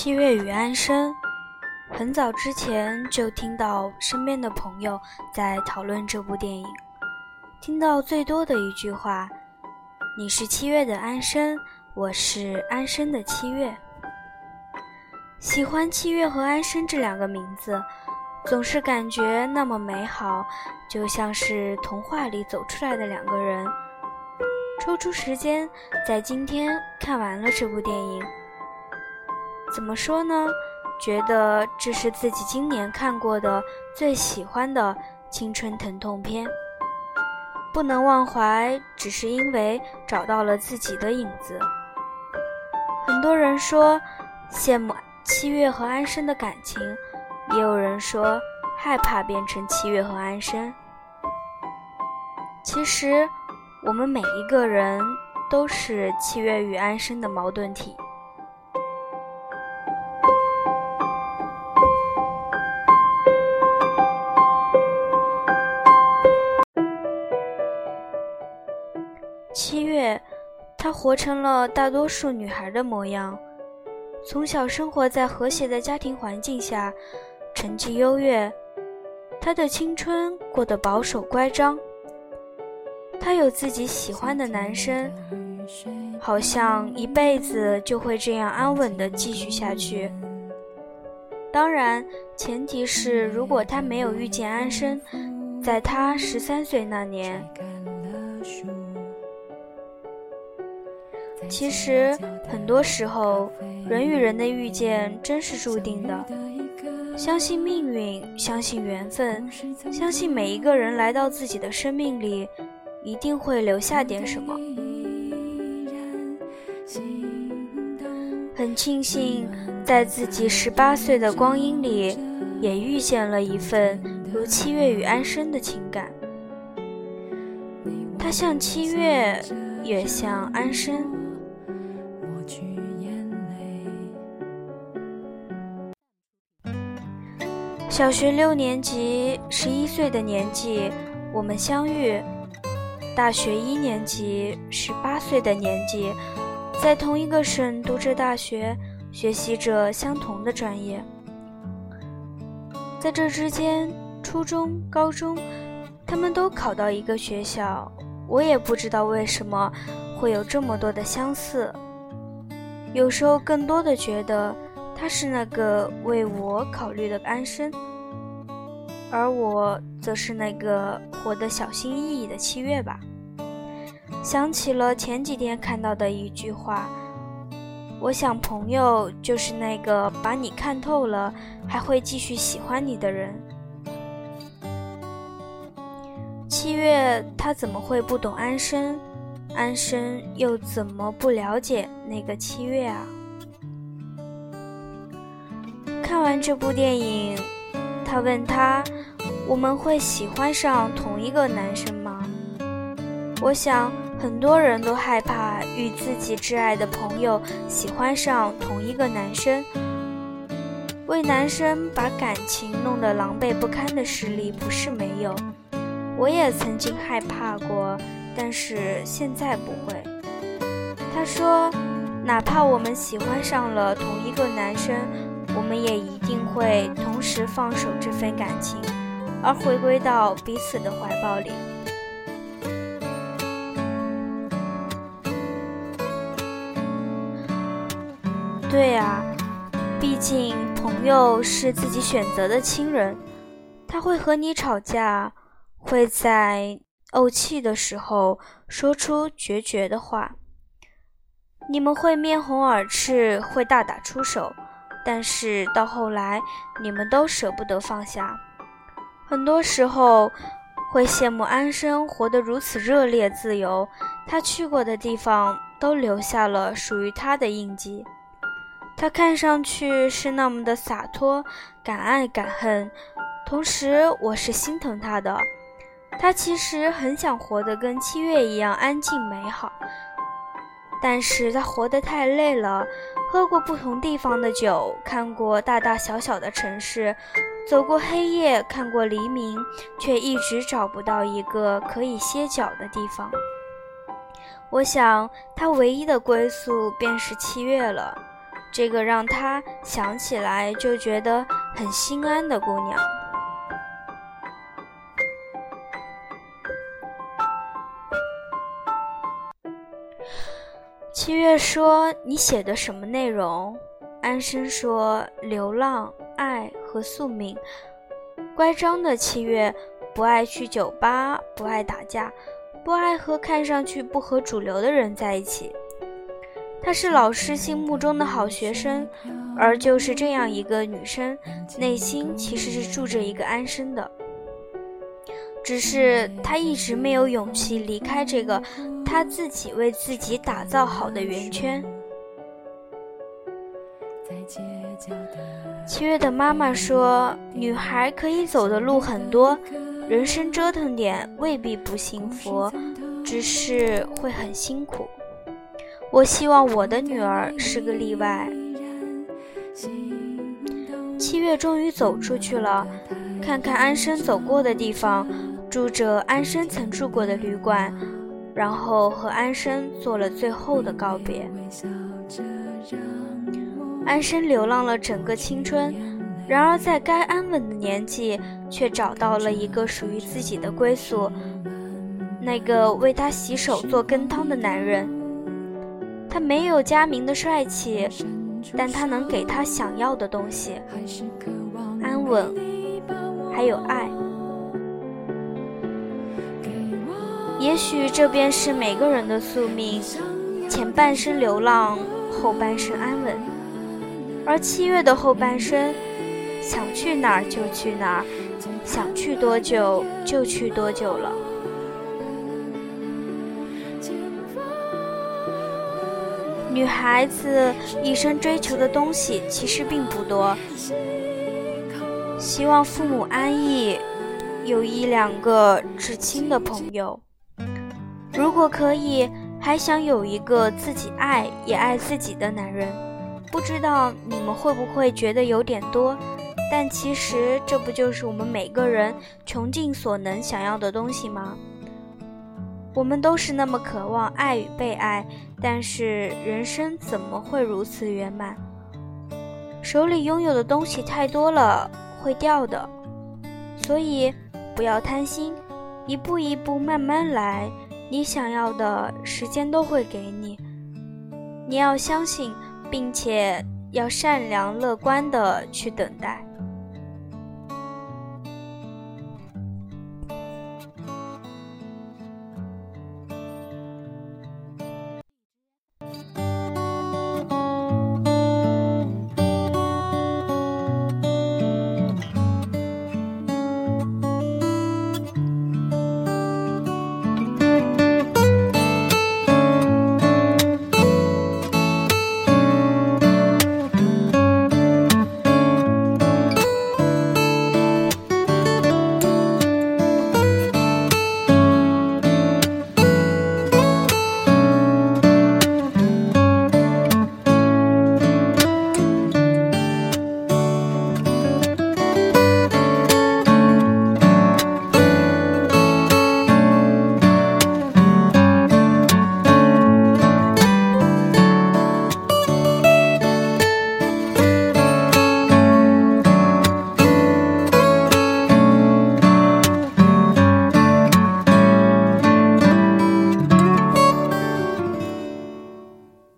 七月与安生，很早之前就听到身边的朋友在讨论这部电影，听到最多的一句话：“你是七月的安生，我是安生的七月。”喜欢七月和安生这两个名字，总是感觉那么美好，就像是童话里走出来的两个人。抽出时间，在今天看完了这部电影。怎么说呢？觉得这是自己今年看过的最喜欢的青春疼痛片。不能忘怀，只是因为找到了自己的影子。很多人说羡慕七月和安生的感情，也有人说害怕变成七月和安生。其实。我们每一个人都是七月与安生的矛盾体。她活成了大多数女孩的模样，从小生活在和谐的家庭环境下，成绩优越，她的青春过得保守乖张。她有自己喜欢的男生，好像一辈子就会这样安稳地继续下去。当然，前提是如果她没有遇见安生，在她十三岁那年。其实，很多时候，人与人的遇见真是注定的。相信命运，相信缘分，相信每一个人来到自己的生命里。一定会留下点什么。很庆幸，在自己十八岁的光阴里，也遇见了一份如七月与安生的情感。他像七月，也像安生。小学六年级，十一岁的年纪，我们相遇。大学一年级，十八岁的年纪，在同一个省读着大学，学习着相同的专业。在这之间，初中、高中，他们都考到一个学校，我也不知道为什么会有这么多的相似。有时候，更多的觉得他是那个为我考虑的安生。而我则是那个活得小心翼翼的七月吧。想起了前几天看到的一句话，我想朋友就是那个把你看透了，还会继续喜欢你的人。七月他怎么会不懂安生？安生又怎么不了解那个七月啊？看完这部电影，他问他。我们会喜欢上同一个男生吗？我想很多人都害怕与自己挚爱的朋友喜欢上同一个男生，为男生把感情弄得狼狈不堪的实例不是没有。我也曾经害怕过，但是现在不会。他说，哪怕我们喜欢上了同一个男生，我们也一定会同时放手这份感情。而回归到彼此的怀抱里。对啊，毕竟朋友是自己选择的亲人，他会和你吵架，会在怄气的时候说出决绝的话，你们会面红耳赤，会大打出手，但是到后来，你们都舍不得放下。很多时候会羡慕安生活得如此热烈自由，他去过的地方都留下了属于他的印记。他看上去是那么的洒脱，敢爱敢恨，同时我是心疼他的。他其实很想活得跟七月一样安静美好，但是他活得太累了，喝过不同地方的酒，看过大大小小的城市。走过黑夜，看过黎明，却一直找不到一个可以歇脚的地方。我想，他唯一的归宿便是七月了。这个让他想起来就觉得很心安的姑娘。七月说：“你写的什么内容？”安生说：“流浪、爱和宿命。”乖张的七月不爱去酒吧，不爱打架，不爱和看上去不合主流的人在一起。她是老师心目中的好学生，而就是这样一个女生，内心其实是住着一个安生的。只是她一直没有勇气离开这个她自己为自己打造好的圆圈。七月的妈妈说：“女孩可以走的路很多，人生折腾点未必不幸福，只是会很辛苦。”我希望我的女儿是个例外。七月终于走出去了，看看安生走过的地方，住着安生曾住过的旅馆，然后和安生做了最后的告别。安生流浪了整个青春，然而在该安稳的年纪，却找到了一个属于自己的归宿，那个为他洗手做羹汤的男人。他没有佳明的帅气，但他能给他想要的东西：安稳，还有爱。也许这便是每个人的宿命：前半生流浪，后半生安稳。而七月的后半生，想去哪儿就去哪儿，想去多久就去多久了。女孩子一生追求的东西其实并不多，希望父母安逸，有一两个至亲的朋友。如果可以，还想有一个自己爱也爱自己的男人。不知道你们会不会觉得有点多？但其实这不就是我们每个人穷尽所能想要的东西吗？我们都是那么渴望爱与被爱。但是人生怎么会如此圆满？手里拥有的东西太多了，会掉的。所以不要贪心，一步一步慢慢来，你想要的时间都会给你。你要相信，并且要善良乐观的去等待。